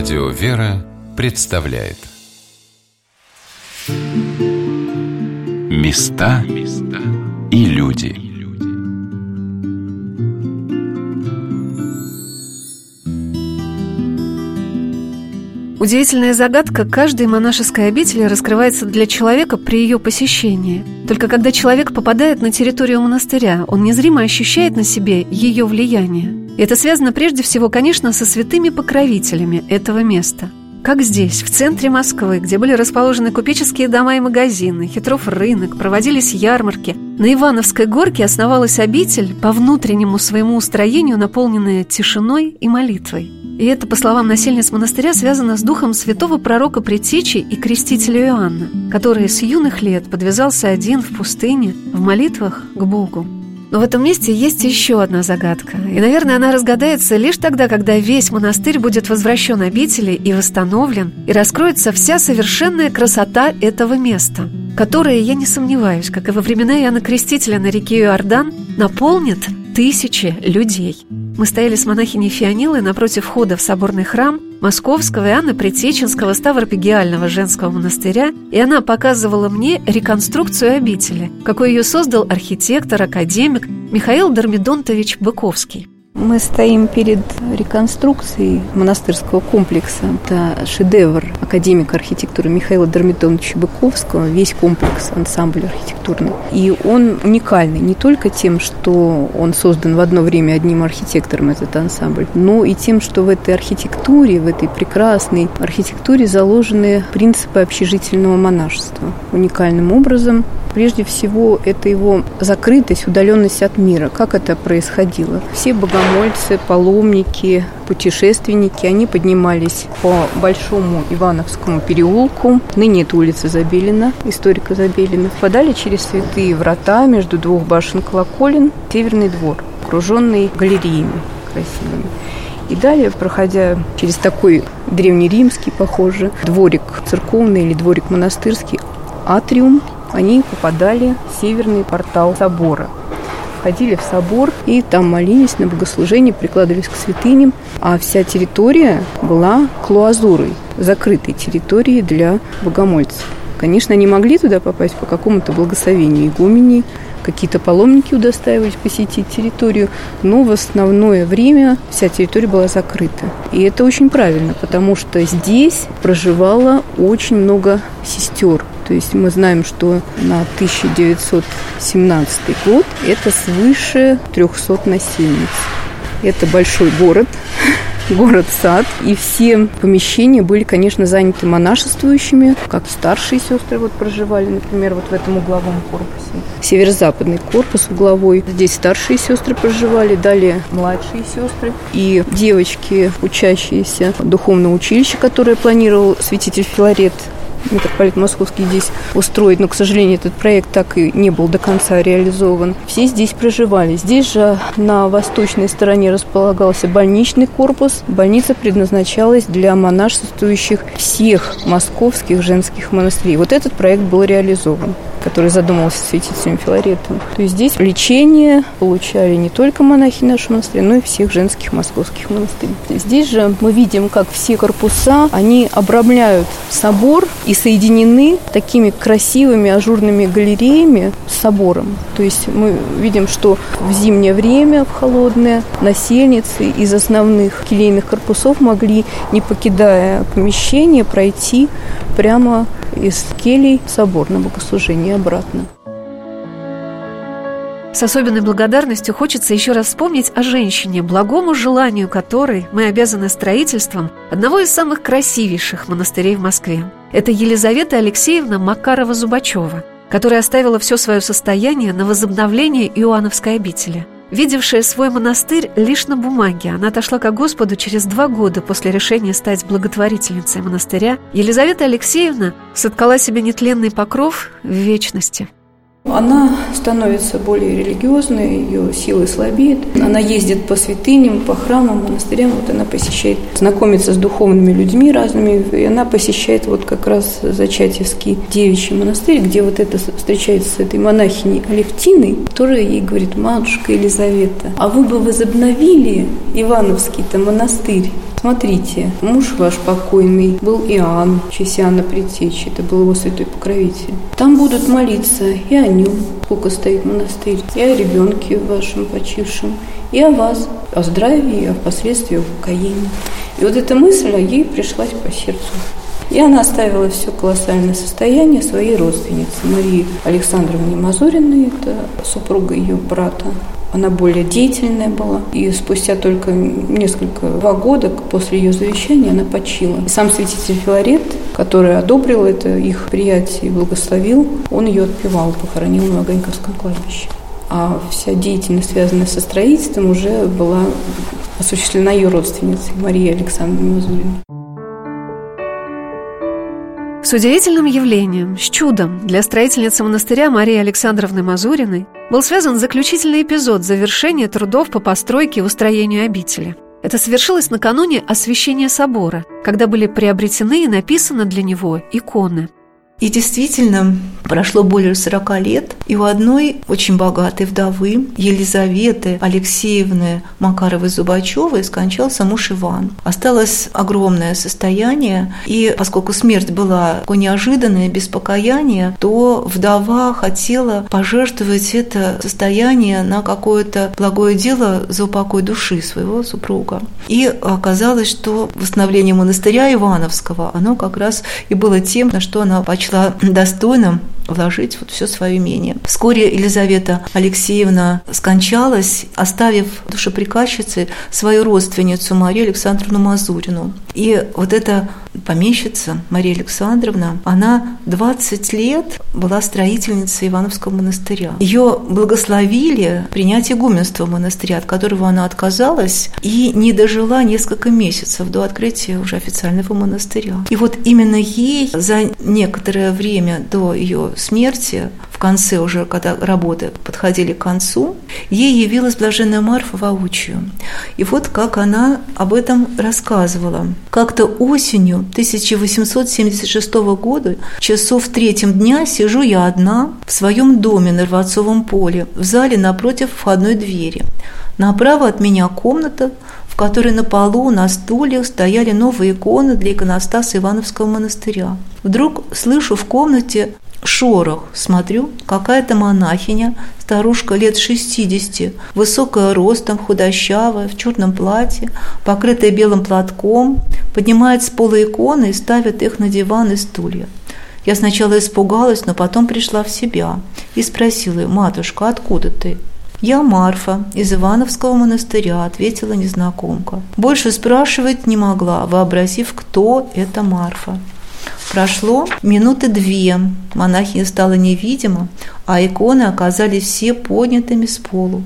Радио «Вера» представляет Места и люди Удивительная загадка каждой монашеской обители раскрывается для человека при ее посещении. Только когда человек попадает на территорию монастыря, он незримо ощущает на себе ее влияние. Это связано прежде всего, конечно, со святыми покровителями этого места. Как здесь, в центре Москвы, где были расположены купеческие дома и магазины, хитров рынок, проводились ярмарки, на Ивановской горке основалась обитель, по внутреннему своему устроению наполненная тишиной и молитвой. И это, по словам насельниц монастыря, связано с духом святого пророка Притечи и крестителя Иоанна, который с юных лет подвязался один в пустыне в молитвах к Богу. Но в этом месте есть еще одна загадка. И, наверное, она разгадается лишь тогда, когда весь монастырь будет возвращен обители и восстановлен, и раскроется вся совершенная красота этого места, которая, я не сомневаюсь, как и во времена Иоанна Крестителя на реке Иордан, наполнит тысячи людей. Мы стояли с монахиней Фионилой напротив входа в соборный храм Московского и Анны Притеченского Ставропигиального женского монастыря, и она показывала мне реконструкцию обители, какой ее создал архитектор, академик Михаил Дормидонтович Быковский. Мы стоим перед реконструкцией монастырского комплекса. Это шедевр академика архитектуры Михаила Дормидоновича Быковского, весь комплекс, ансамбль архитектурный. И он уникальный не только тем, что он создан в одно время одним архитектором, этот ансамбль, но и тем, что в этой архитектуре, в этой прекрасной архитектуре заложены принципы общежительного монашества. Уникальным образом Прежде всего, это его закрытость, удаленность от мира. Как это происходило? Все богомольцы, паломники, путешественники, они поднимались по Большому Ивановскому переулку, ныне это улица Забелина, историка Забелина, впадали через святые врата между двух башен колоколен в Северный двор, окруженный галереями красивыми. И далее, проходя через такой древнеримский, похоже, дворик церковный или дворик монастырский, атриум, они попадали в северный портал собора. Ходили в собор и там молились на богослужение, прикладывались к святыням. А вся территория была клуазурой, закрытой территорией для богомольцев. Конечно, они могли туда попасть по какому-то благословению игумени, какие-то паломники удостаивались посетить территорию, но в основное время вся территория была закрыта. И это очень правильно, потому что здесь проживало очень много сестер, то есть мы знаем, что на 1917 год это свыше 300 насельниц. Это большой город, город-сад. И все помещения были, конечно, заняты монашествующими, как старшие сестры вот проживали, например, вот в этом угловом корпусе. Северо-западный корпус угловой. Здесь старшие сестры проживали, далее младшие сестры. И девочки, учащиеся духовного училища, которое планировал святитель Филарет митрополит Московский здесь устроить, но, к сожалению, этот проект так и не был до конца реализован. Все здесь проживали. Здесь же на восточной стороне располагался больничный корпус. Больница предназначалась для монашествующих всех московских женских монастырей. Вот этот проект был реализован который задумался святителем Филаретом. То есть здесь лечение получали не только монахи нашего монастыря, но и всех женских московских монастырей. Здесь же мы видим, как все корпуса, они обрамляют собор и соединены такими красивыми ажурными галереями с собором. То есть мы видим, что в зимнее время, в холодное, насельницы из основных келейных корпусов могли, не покидая помещение, пройти прямо из келей в собор на богослужение обратно. С особенной благодарностью хочется еще раз вспомнить о женщине, благому желанию которой мы обязаны строительством одного из самых красивейших монастырей в Москве. Это Елизавета Алексеевна Макарова-Зубачева, которая оставила все свое состояние на возобновление Иоанновской обители – Видевшая свой монастырь лишь на бумаге, она отошла к Господу через два года после решения стать благотворительницей монастыря. Елизавета Алексеевна соткала себе нетленный покров в вечности – Она становится более религиозной, ее силы слабеет. Она ездит по святыням, по храмам, монастырям. Вот она посещает, знакомится с духовными людьми разными. И она посещает вот как раз Зачатевский девичий монастырь, где вот это встречается с этой монахиней Алевтиной, которая ей говорит, матушка Елизавета, а вы бы возобновили Ивановский-то монастырь? Смотрите, муж ваш покойный был Иоанн, честь Иоанна это был его святой покровитель. Там будут молиться и о нем, сколько стоит монастырь, и о ребенке вашем почившем, и о вас, о здравии, о впоследствии о. И вот эта мысль ей пришлась по сердцу. И она оставила все колоссальное состояние своей родственницы Марии Александровне Мазуриной, это супруга ее брата. Она более деятельная была. И спустя только несколько, два года после ее завещания она почила. Сам святитель Филарет, который одобрил это их приятие и благословил, он ее отпевал, похоронил на Огоньковском кладбище. А вся деятельность, связанная со строительством, уже была осуществлена ее родственницей Марией Александровной Мазуриной. С удивительным явлением, с чудом для строительницы монастыря Марии Александровны Мазуриной был связан заключительный эпизод завершения трудов по постройке и устроению обители. Это совершилось накануне освящения собора, когда были приобретены и написаны для него иконы – и действительно, прошло более 40 лет, и у одной очень богатой вдовы, Елизаветы Алексеевны Макаровой-Зубачевой, скончался муж Иван. Осталось огромное состояние, и поскольку смерть была неожиданная, без покаяния, то вдова хотела пожертвовать это состояние на какое-то благое дело за упокой души своего супруга. И оказалось, что восстановление монастыря Ивановского, оно как раз и было тем, на что она почла сочла достойным вложить вот все свое имение. Вскоре Елизавета Алексеевна скончалась, оставив душеприказчице свою родственницу Марию Александровну Мазурину. И вот эта помещица Мария Александровна, она 20 лет была строительницей Ивановского монастыря. Ее благословили принять игуменство монастыря, от которого она отказалась и не дожила несколько месяцев до открытия уже официального монастыря. И вот именно ей за некоторое время до ее смерти, в конце уже, когда работы подходили к концу, ей явилась блаженная Марфа воочию. И вот как она об этом рассказывала. Как-то осенью 1876 года, часов в третьем дня, сижу я одна в своем доме на Рвацовом поле, в зале напротив входной двери. Направо от меня комната, в которой на полу на стульях стояли новые иконы для иконостаса Ивановского монастыря. Вдруг слышу в комнате шорох. Смотрю, какая-то монахиня, старушка лет 60, высокая ростом, худощавая, в черном платье, покрытая белым платком, поднимает с пола иконы и ставит их на диван и стулья. Я сначала испугалась, но потом пришла в себя и спросила ее, «Матушка, откуда ты?» «Я Марфа, из Ивановского монастыря», – ответила незнакомка. Больше спрашивать не могла, вообразив, кто это Марфа. Прошло минуты две, монахиня стала невидима, а иконы оказались все поднятыми с полу.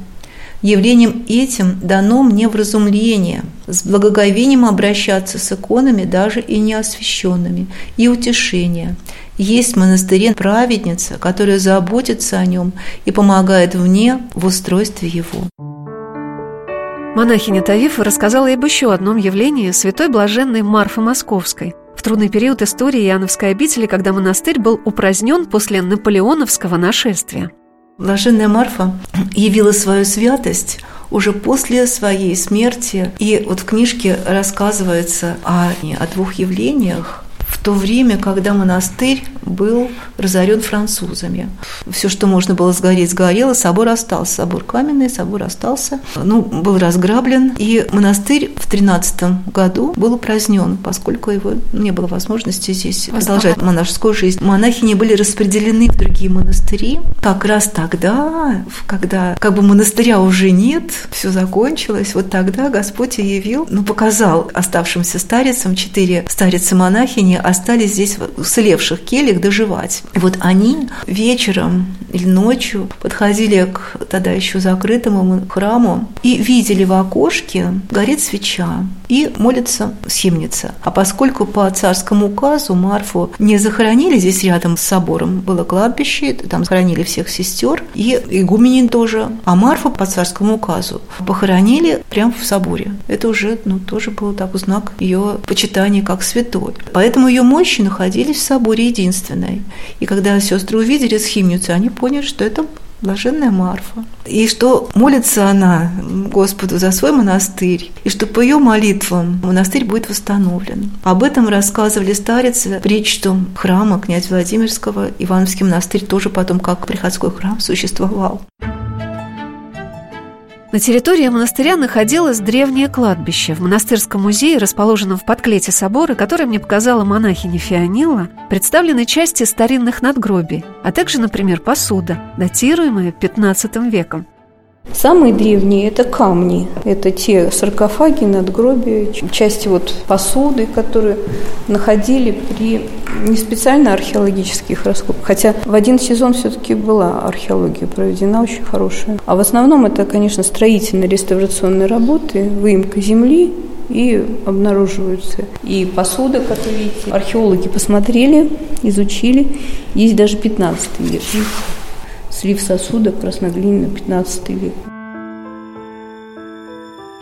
Явлением этим дано мне вразумление, с благоговением обращаться с иконами даже и неосвященными, и утешение. Есть в монастыре праведница, которая заботится о нем и помогает мне в устройстве его. Монахиня Тавифа рассказала об еще одном явлении святой блаженной Марфы Московской – в трудный период истории Иоанновской обители, когда монастырь был упразднен после наполеоновского нашествия. Блаженная Марфа явила свою святость уже после своей смерти. И вот в книжке рассказывается о, о двух явлениях, в то время, когда монастырь был разорен французами. Все, что можно было сгореть, сгорело, собор остался. Собор каменный, собор остался. Ну, был разграблен. И монастырь в 13 году был упразднен, поскольку его не было возможности здесь продолжать монашескую жизнь. Монахи не были распределены в другие монастыри. Как раз тогда, когда как бы монастыря уже нет, все закончилось, вот тогда Господь явил, ну, показал оставшимся старицам, четыре старицы-монахини остались здесь в уцелевших кельях, доживать. И вот они вечером или ночью подходили к тогда еще закрытому храму и видели в окошке горит свеча и молится схимница. А поскольку по царскому указу Марфу не захоронили здесь рядом с собором, было кладбище, там захоронили всех сестер и игуменин тоже, а Марфу по царскому указу похоронили прямо в соборе. Это уже ну, тоже был такой знак ее почитания как святой. Поэтому ее мощи находились в соборе единственной. И когда сестры увидели схимницу, они поняли, что это блаженная Марфа. И что молится она Господу за свой монастырь, и что по ее молитвам монастырь будет восстановлен. Об этом рассказывали старицы притчу храма князя Владимирского. Ивановский монастырь тоже потом как приходской храм существовал. На территории монастыря находилось древнее кладбище. В монастырском музее, расположенном в подклете собора, который мне показала монахиня Фионила, представлены части старинных надгробий, а также, например, посуда, датируемая 15 веком. Самые древние – это камни. Это те саркофаги, надгробия, части вот посуды, которые находили при не специально археологических раскопках. Хотя в один сезон все-таки была археология проведена очень хорошая. А в основном это, конечно, строительные реставрационные работы, выемка земли, и обнаруживаются и посуда, как вы видите. Археологи посмотрели, изучили. Есть даже 15 век слив сосуда красноглиняный 15 век.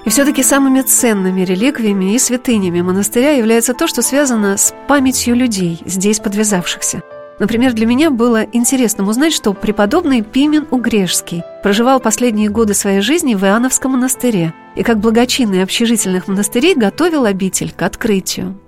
И все-таки самыми ценными реликвиями и святынями монастыря является то, что связано с памятью людей, здесь подвязавшихся. Например, для меня было интересно узнать, что преподобный Пимен Угрешский проживал последние годы своей жизни в Иоанновском монастыре и как благочинный общежительных монастырей готовил обитель к открытию.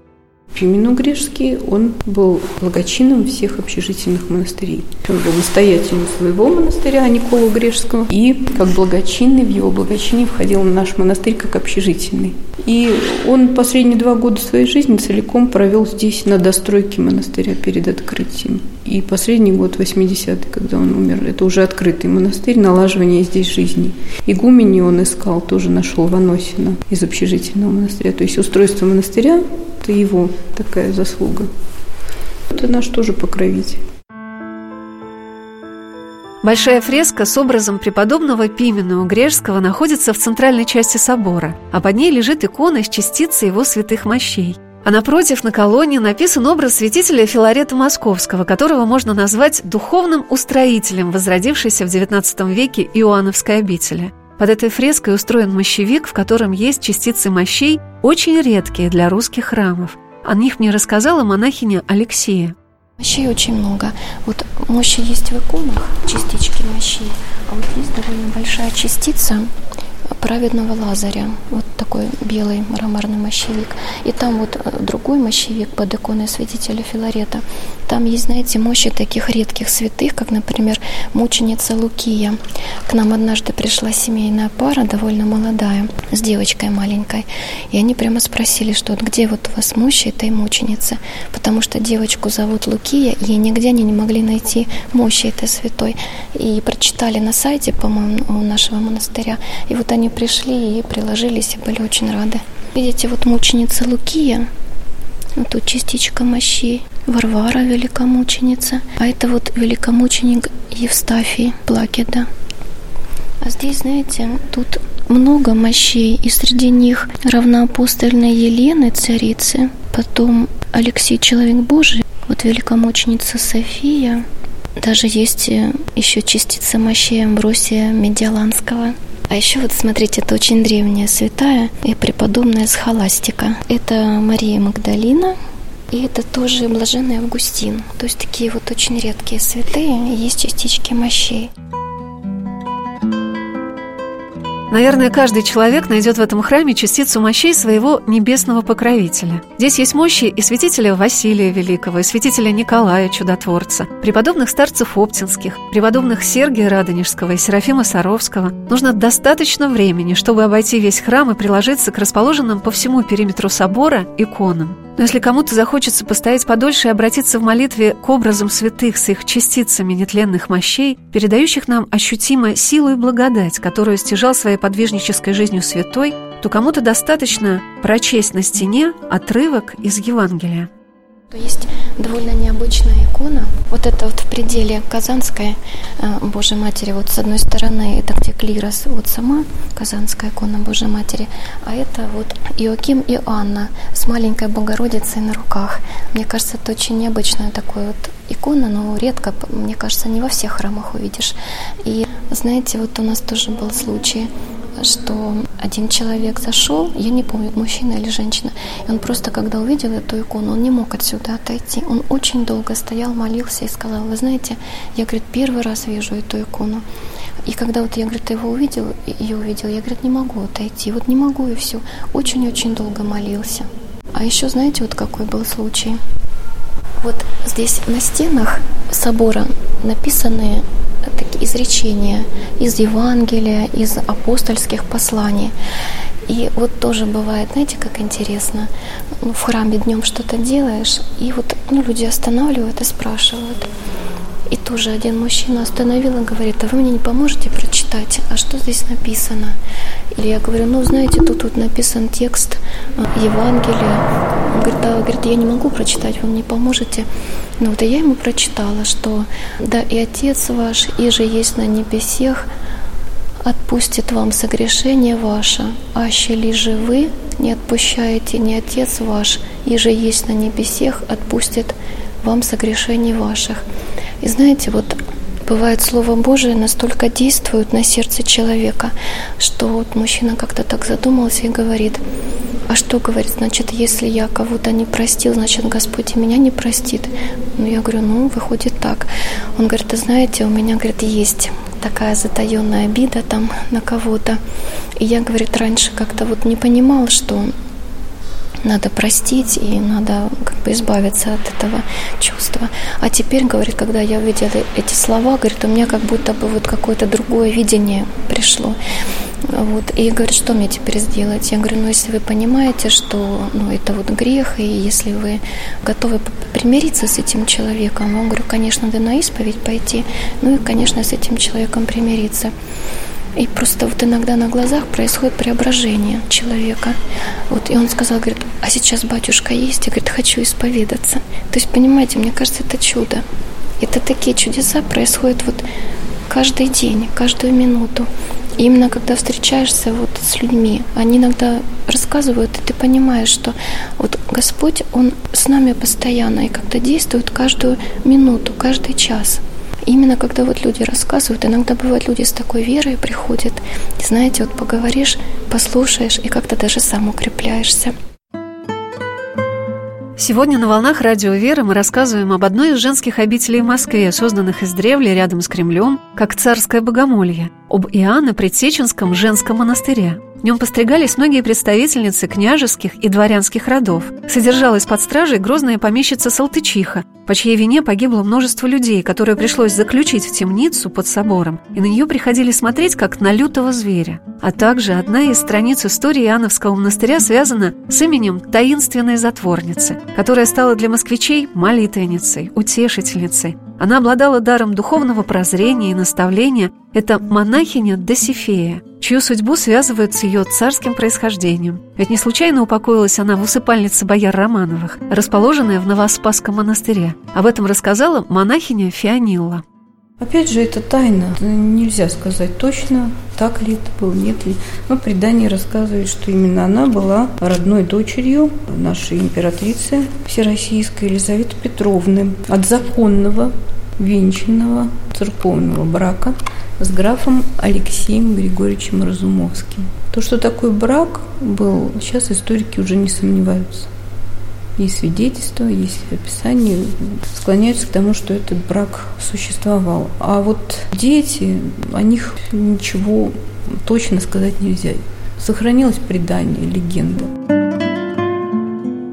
Пимену Грешский, он был благочинным всех общежительных монастырей. Он был настоятелем своего монастыря Николу Грешского, и как благочинный в его благочине входил наш монастырь как общежительный. И он последние два года своей жизни целиком провел здесь на достройке монастыря перед открытием. И последний год, 80-й, когда он умер, это уже открытый монастырь, налаживание здесь жизни. Игумени он искал, тоже нашел Ваносина из общежительного монастыря. То есть устройство монастыря это его такая заслуга. Это наш тоже покровитель. Большая фреска с образом преподобного Пимена Угрежского находится в центральной части собора, а под ней лежит икона с частицей его святых мощей. А напротив, на колонне написан образ святителя Филарета Московского, которого можно назвать духовным устроителем возродившейся в XIX веке Иоанновской обители – под этой фреской устроен мощевик, в котором есть частицы мощей, очень редкие для русских храмов. О них мне рассказала монахиня Алексея. Мощей очень много. Вот мощи есть в иконах, частички мощей, а вот есть довольно большая частица праведного Лазаря. Вот такой белый мраморный мощевик. И там вот э, другой мощевик под иконой святителя Филарета. Там есть, знаете, мощи таких редких святых, как, например, мученица Лукия. К нам однажды пришла семейная пара, довольно молодая, с девочкой маленькой. И они прямо спросили, что вот где вот у вас мощи этой мученицы? Потому что девочку зовут Лукия, и нигде они не могли найти мощи этой святой. И прочитали на сайте, по-моему, у нашего монастыря. И вот они пришли и приложились, и были очень рады. Видите, вот мученица Лукия, вот тут частичка мощи, Варвара великомученица, а это вот великомученик Евстафий Плакеда. А здесь, знаете, тут много мощей, и среди них равноапостольная Елены, царицы, потом Алексей, человек Божий, вот великомученица София, даже есть еще частица мощей Амбросия Медиаланского – а еще вот смотрите, это очень древняя святая и преподобная схоластика. Это Мария Магдалина, и это тоже блаженный Августин. То есть такие вот очень редкие святые, есть частички мощей. Наверное, каждый человек найдет в этом храме частицу мощей своего небесного покровителя. Здесь есть мощи и святителя Василия Великого, и святителя Николая Чудотворца, преподобных старцев Оптинских, преподобных Сергия Радонежского и Серафима Саровского. Нужно достаточно времени, чтобы обойти весь храм и приложиться к расположенным по всему периметру собора иконам. Но если кому-то захочется постоять подольше и обратиться в молитве к образам святых с их частицами нетленных мощей, передающих нам ощутимо силу и благодать, которую стяжал своей подвижнической жизнью святой, то кому-то достаточно прочесть на стене отрывок из Евангелия. Есть довольно необычная икона. Вот это вот в пределе Казанской э, Божьей Матери. Вот с одной стороны это где клирос, вот сама Казанская икона Божьей Матери, а это вот Иоаким и Анна с маленькой Богородицей на руках. Мне кажется, это очень необычная такая вот икона, но редко, мне кажется, не во всех храмах увидишь. И знаете, вот у нас тоже был случай, что один человек зашел, я не помню, мужчина или женщина, и он просто, когда увидел эту икону, он не мог отсюда отойти. Он очень долго стоял, молился и сказал, вы знаете, я, говорит, первый раз вижу эту икону. И когда вот я, говорит, его увидел, ее увидел, я, говорит, не могу отойти, вот не могу и все. Очень-очень долго молился. А еще, знаете, вот какой был случай? Вот здесь на стенах собора написаны такие изречения из Евангелия, из апостольских посланий. И вот тоже бывает, знаете, как интересно, ну, в храме днем что-то делаешь, и вот ну, люди останавливают и спрашивают. И тоже один мужчина остановил и говорит, а вы мне не поможете прочитать, а что здесь написано? Или я говорю, ну, знаете, тут вот написан текст э, Евангелия. Он говорит, да, говорит, я не могу прочитать, вы мне поможете. Ну вот и я ему прочитала, что да и Отец ваш, и же есть на небесех, отпустит вам согрешение ваше, аще ли же вы не отпущаете, не Отец ваш, и же есть на небесех, отпустит вам согрешение ваших. И знаете, вот бывает Слово Божие настолько действует на сердце человека, что вот мужчина как-то так задумался и говорит, а что говорит, значит, если я кого-то не простил, значит, Господь и меня не простит. Ну, я говорю, ну, выходит так. Он говорит, ты знаете, у меня, говорит, есть такая затаенная обида там на кого-то. И я, говорит, раньше как-то вот не понимал, что надо простить и надо как бы избавиться от этого чувства. А теперь, говорит, когда я увидела эти слова, говорит, у меня как будто бы вот какое-то другое видение пришло. Вот. И говорит, что мне теперь сделать? Я говорю, ну если вы понимаете, что ну, это вот грех, и если вы готовы примириться с этим человеком, я говорю, конечно, надо на исповедь пойти, ну и, конечно, с этим человеком примириться. И просто вот иногда на глазах происходит преображение человека. Вот, и он сказал, говорит, а сейчас батюшка есть? Я, говорит, хочу исповедаться. То есть, понимаете, мне кажется, это чудо. Это такие чудеса происходят вот каждый день, каждую минуту. И именно когда встречаешься вот с людьми, они иногда рассказывают, и ты понимаешь, что вот Господь, Он с нами постоянно и как-то действует каждую минуту, каждый час. Именно когда вот люди рассказывают, иногда бывают люди с такой верой приходят, и знаете, вот поговоришь, послушаешь, и как-то даже сам укрепляешься. Сегодня на «Волнах Радио Веры» мы рассказываем об одной из женских обителей в Москве, созданных издревле рядом с Кремлем, как царское богомолье, об Иоанне Предсеченском женском монастыре. В нем постригались многие представительницы княжеских и дворянских родов. Содержалась под стражей грозная помещица Салтычиха, по чьей вине погибло множество людей, которые пришлось заключить в темницу под собором, и на нее приходили смотреть как на лютого зверя. А также одна из страниц истории Иоанновского монастыря связана с именем таинственной затворницы, которая стала для москвичей молитвенницей, утешительницей, она обладала даром духовного прозрения и наставления. Это монахиня Досифея, чью судьбу связывают с ее царским происхождением. Ведь не случайно упокоилась она в усыпальнице бояр Романовых, расположенной в Новоспасском монастыре. Об этом рассказала монахиня Фионилла. Опять же, это тайна. Нельзя сказать точно, так ли это было, нет ли. Но предание рассказывает, что именно она была родной дочерью нашей императрицы Всероссийской Елизаветы Петровны от законного венчанного церковного брака с графом Алексеем Григорьевичем Разумовским. То, что такой брак был, сейчас историки уже не сомневаются есть свидетельства, есть описание, склоняются к тому, что этот брак существовал. А вот дети, о них ничего точно сказать нельзя. Сохранилось предание, легенда.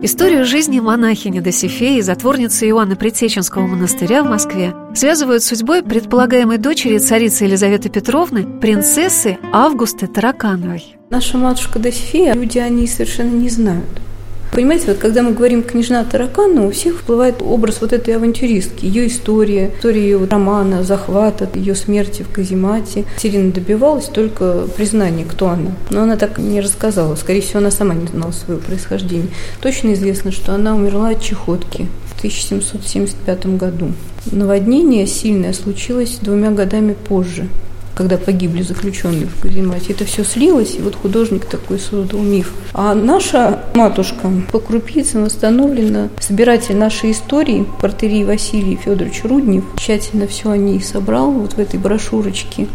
Историю жизни монахини Досифеи, затворницы Иоанна Предсеченского монастыря в Москве, связывают с судьбой предполагаемой дочери царицы Елизаветы Петровны, принцессы Августы Таракановой. Наша матушка Досифея, люди о ней совершенно не знают. Понимаете, вот когда мы говорим «Княжна Таракана», у всех всплывает образ вот этой авантюристки, ее история, история ее романа, захвата, ее смерти в каземате. Сирина добивалась только признания, кто она. Но она так не рассказала. Скорее всего, она сама не знала своего происхождения. Точно известно, что она умерла от чехотки 1775 году. Наводнение сильное случилось двумя годами позже, когда погибли заключенные в каземате. Это все слилось, и вот художник такой создал миф. А наша матушка по крупицам восстановлена, собиратель нашей истории, портерий Василий Федорович Руднев, тщательно все о ней собрал вот в этой брошюрочке.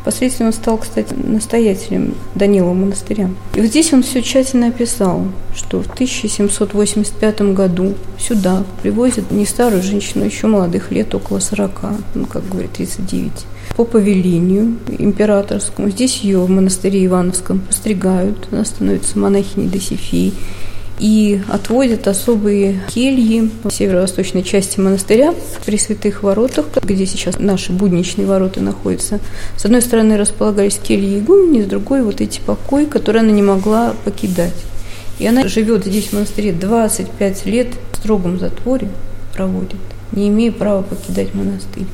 Впоследствии он стал, кстати, настоятелем Данилова монастыря. И вот здесь он все тщательно описал, что в 1785 году сюда привозят не старую женщину, еще молодых лет, около 40, ну, как говорит, 39 по повелению императорскому. Здесь ее в монастыре Ивановском постригают, она становится монахиней Досифией и отводят особые кельи в северо-восточной части монастыря при святых воротах, где сейчас наши будничные ворота находятся. С одной стороны располагались кельи игумени, с другой вот эти покои, которые она не могла покидать. И она живет здесь в монастыре 25 лет в строгом затворе проводит, не имея права покидать монастырь.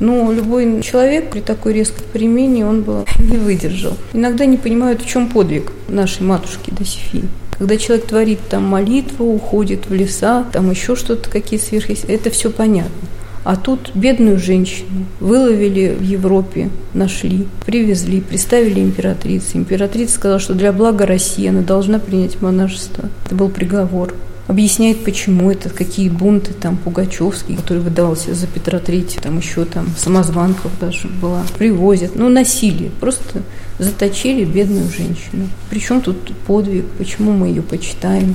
Но любой человек при такой резкой перемене, он бы не выдержал. Иногда не понимают, в чем подвиг нашей матушки Досифии. Когда человек творит там молитву, уходит в леса, там еще что-то, какие сверхъестественные, это все понятно. А тут бедную женщину выловили в Европе, нашли, привезли, представили императрице. Императрица сказала, что для блага России она должна принять монашество. Это был приговор объясняет, почему это, какие бунты там Пугачевский, который выдавался за Петра Третьего, там еще там самозванков даже была, привозят, ну, насилие, просто заточили бедную женщину. Причем тут подвиг, почему мы ее почитаем,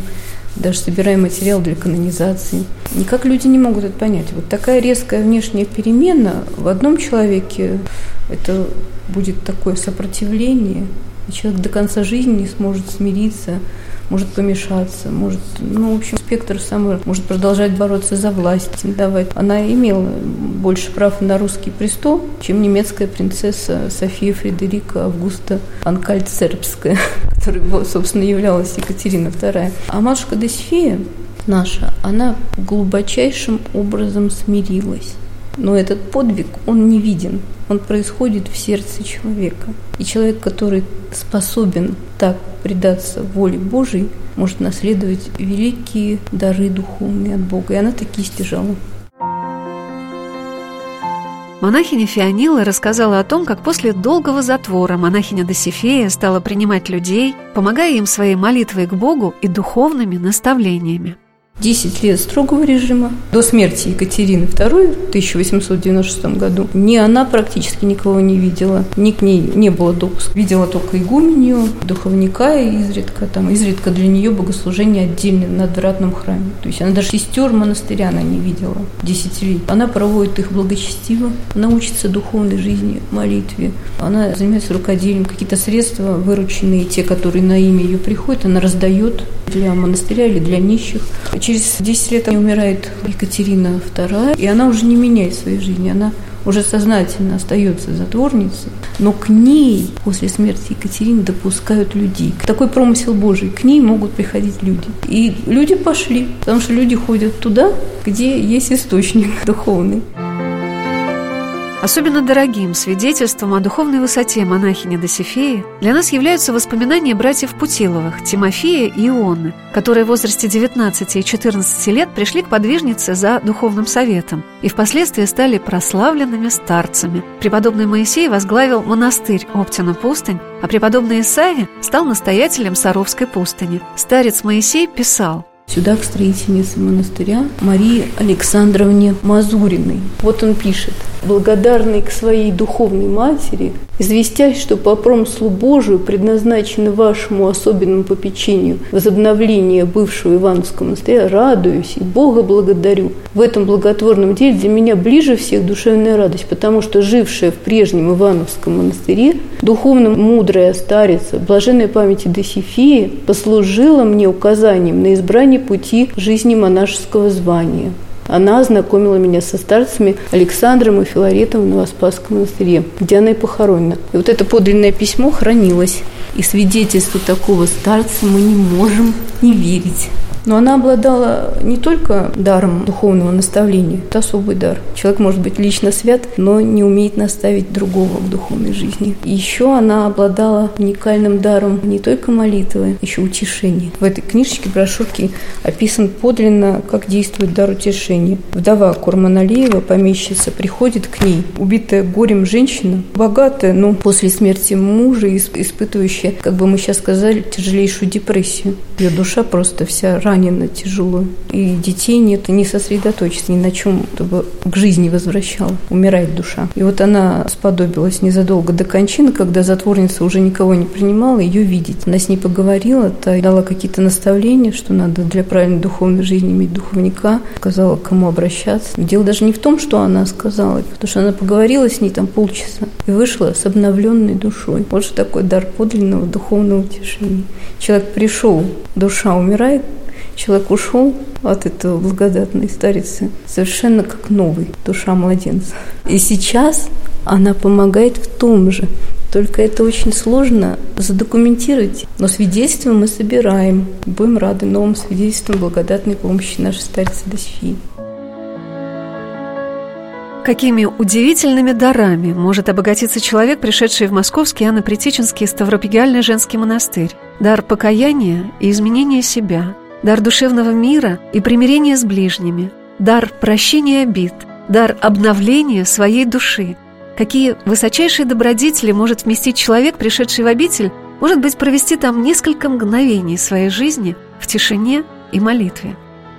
даже собираем материал для канонизации. Никак люди не могут это понять. Вот такая резкая внешняя перемена в одном человеке, это будет такое сопротивление, и человек до конца жизни не сможет смириться может помешаться, может, ну, в общем, спектр самый, может продолжать бороться за власть, давать. Она имела больше прав на русский престол, чем немецкая принцесса София Фредерика Августа Анкальцербская, которая, собственно, являлась Екатерина II. А матушка Досифея наша, она глубочайшим образом смирилась. Но этот подвиг, он не виден, он происходит в сердце человека. И человек, который способен так предаться воле Божией, может наследовать великие дары духовные от Бога. И она такие стяжала. Монахиня Фионила рассказала о том, как после долгого затвора монахиня Досифея стала принимать людей, помогая им своей молитвой к Богу и духовными наставлениями. 10 лет строгого режима до смерти Екатерины II в 1896 году. Ни она практически никого не видела, ни к ней не было допуска. Видела только игуменью, духовника и изредка, там, изредка для нее богослужение отдельно на надвратном храме. То есть она даже сестер монастыря она не видела 10 лет. Она проводит их благочестиво, она учится духовной жизни, молитве. Она занимается рукоделием, какие-то средства, вырученные, те, которые на имя ее приходят, она раздает для монастыря или для нищих. Через 10 лет умирает Екатерина II, и она уже не меняет своей жизни. Она уже сознательно остается затворницей, но к ней после смерти Екатерины допускают людей. Такой промысел Божий. К ней могут приходить люди. И люди пошли, потому что люди ходят туда, где есть источник духовный. Особенно дорогим свидетельством о духовной высоте монахини Досифеи для нас являются воспоминания братьев Путиловых, Тимофея и Ионны, которые в возрасте 19 и 14 лет пришли к подвижнице за духовным советом и впоследствии стали прославленными старцами. Преподобный Моисей возглавил монастырь Оптина пустынь, а преподобный Исаия стал настоятелем Саровской пустыни. Старец Моисей писал – сюда к строительнице монастыря Марии Александровне Мазуриной. Вот он пишет. «Благодарный к своей духовной матери, известясь, что по промыслу Божию предназначено вашему особенному попечению возобновление бывшего Ивановского монастыря, радуюсь и Бога благодарю. В этом благотворном деле для меня ближе всех душевная радость, потому что жившая в прежнем Ивановском монастыре, духовно мудрая старица, блаженной памяти Досифея, послужила мне указанием на избрание пути жизни монашеского звания. Она ознакомила меня со старцами Александром и Филаретом в Новоспасском монастыре, где она и похоронена. И вот это подлинное письмо хранилось. И свидетельству такого старца мы не можем не верить. Но она обладала не только даром духовного наставления, это особый дар. Человек может быть лично свят, но не умеет наставить другого в духовной жизни. И еще она обладала уникальным даром не только молитвы, еще утешения. В этой книжечке, брошюрке описан подлинно, как действует дар утешения. Вдова Курманалиева, помещица, приходит к ней, убитая горем женщина, богатая, но после смерти мужа, испытывающая, как бы мы сейчас сказали, тяжелейшую депрессию. Ее душа просто вся ранена тяжело. И детей нет, не сосредоточиться ни на чем, чтобы к жизни возвращала. Умирает душа. И вот она сподобилась незадолго до кончины, когда затворница уже никого не принимала, ее видеть. Она с ней поговорила, та дала какие-то наставления, что надо для правильной духовной жизни иметь духовника, сказала, кому обращаться. Дело даже не в том, что она сказала, потому что она поговорила с ней там полчаса и вышла с обновленной душой. Вот что такое дар подлинного духовного утешения. Человек пришел, душа умирает, человек ушел от этого благодатной старицы совершенно как новый, душа младенца. И сейчас она помогает в том же. Только это очень сложно задокументировать. Но свидетельства мы собираем. Будем рады новым свидетельствам благодатной помощи нашей старицы Досфии. Какими удивительными дарами может обогатиться человек, пришедший в Московский Анно-Притеченский Ставропигиальный женский монастырь? Дар покаяния и изменения себя, дар душевного мира и примирения с ближними, дар прощения обид, дар обновления своей души. Какие высочайшие добродетели может вместить человек, пришедший в обитель, может быть, провести там несколько мгновений своей жизни в тишине и молитве.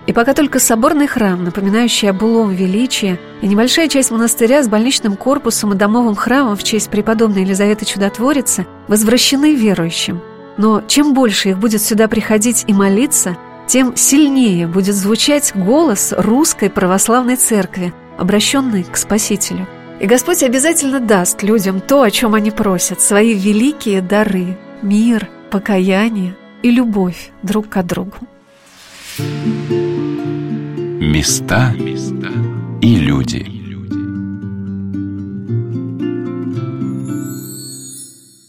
И пока только соборный храм, напоминающий о былом величии, и небольшая часть монастыря с больничным корпусом и домовым храмом в честь преподобной Елизаветы Чудотворицы возвращены верующим. Но чем больше их будет сюда приходить и молиться, тем сильнее будет звучать голос русской православной церкви, обращенной к Спасителю. И Господь обязательно даст людям то, о чем они просят, свои великие дары – мир, покаяние и любовь друг к другу. Места и люди.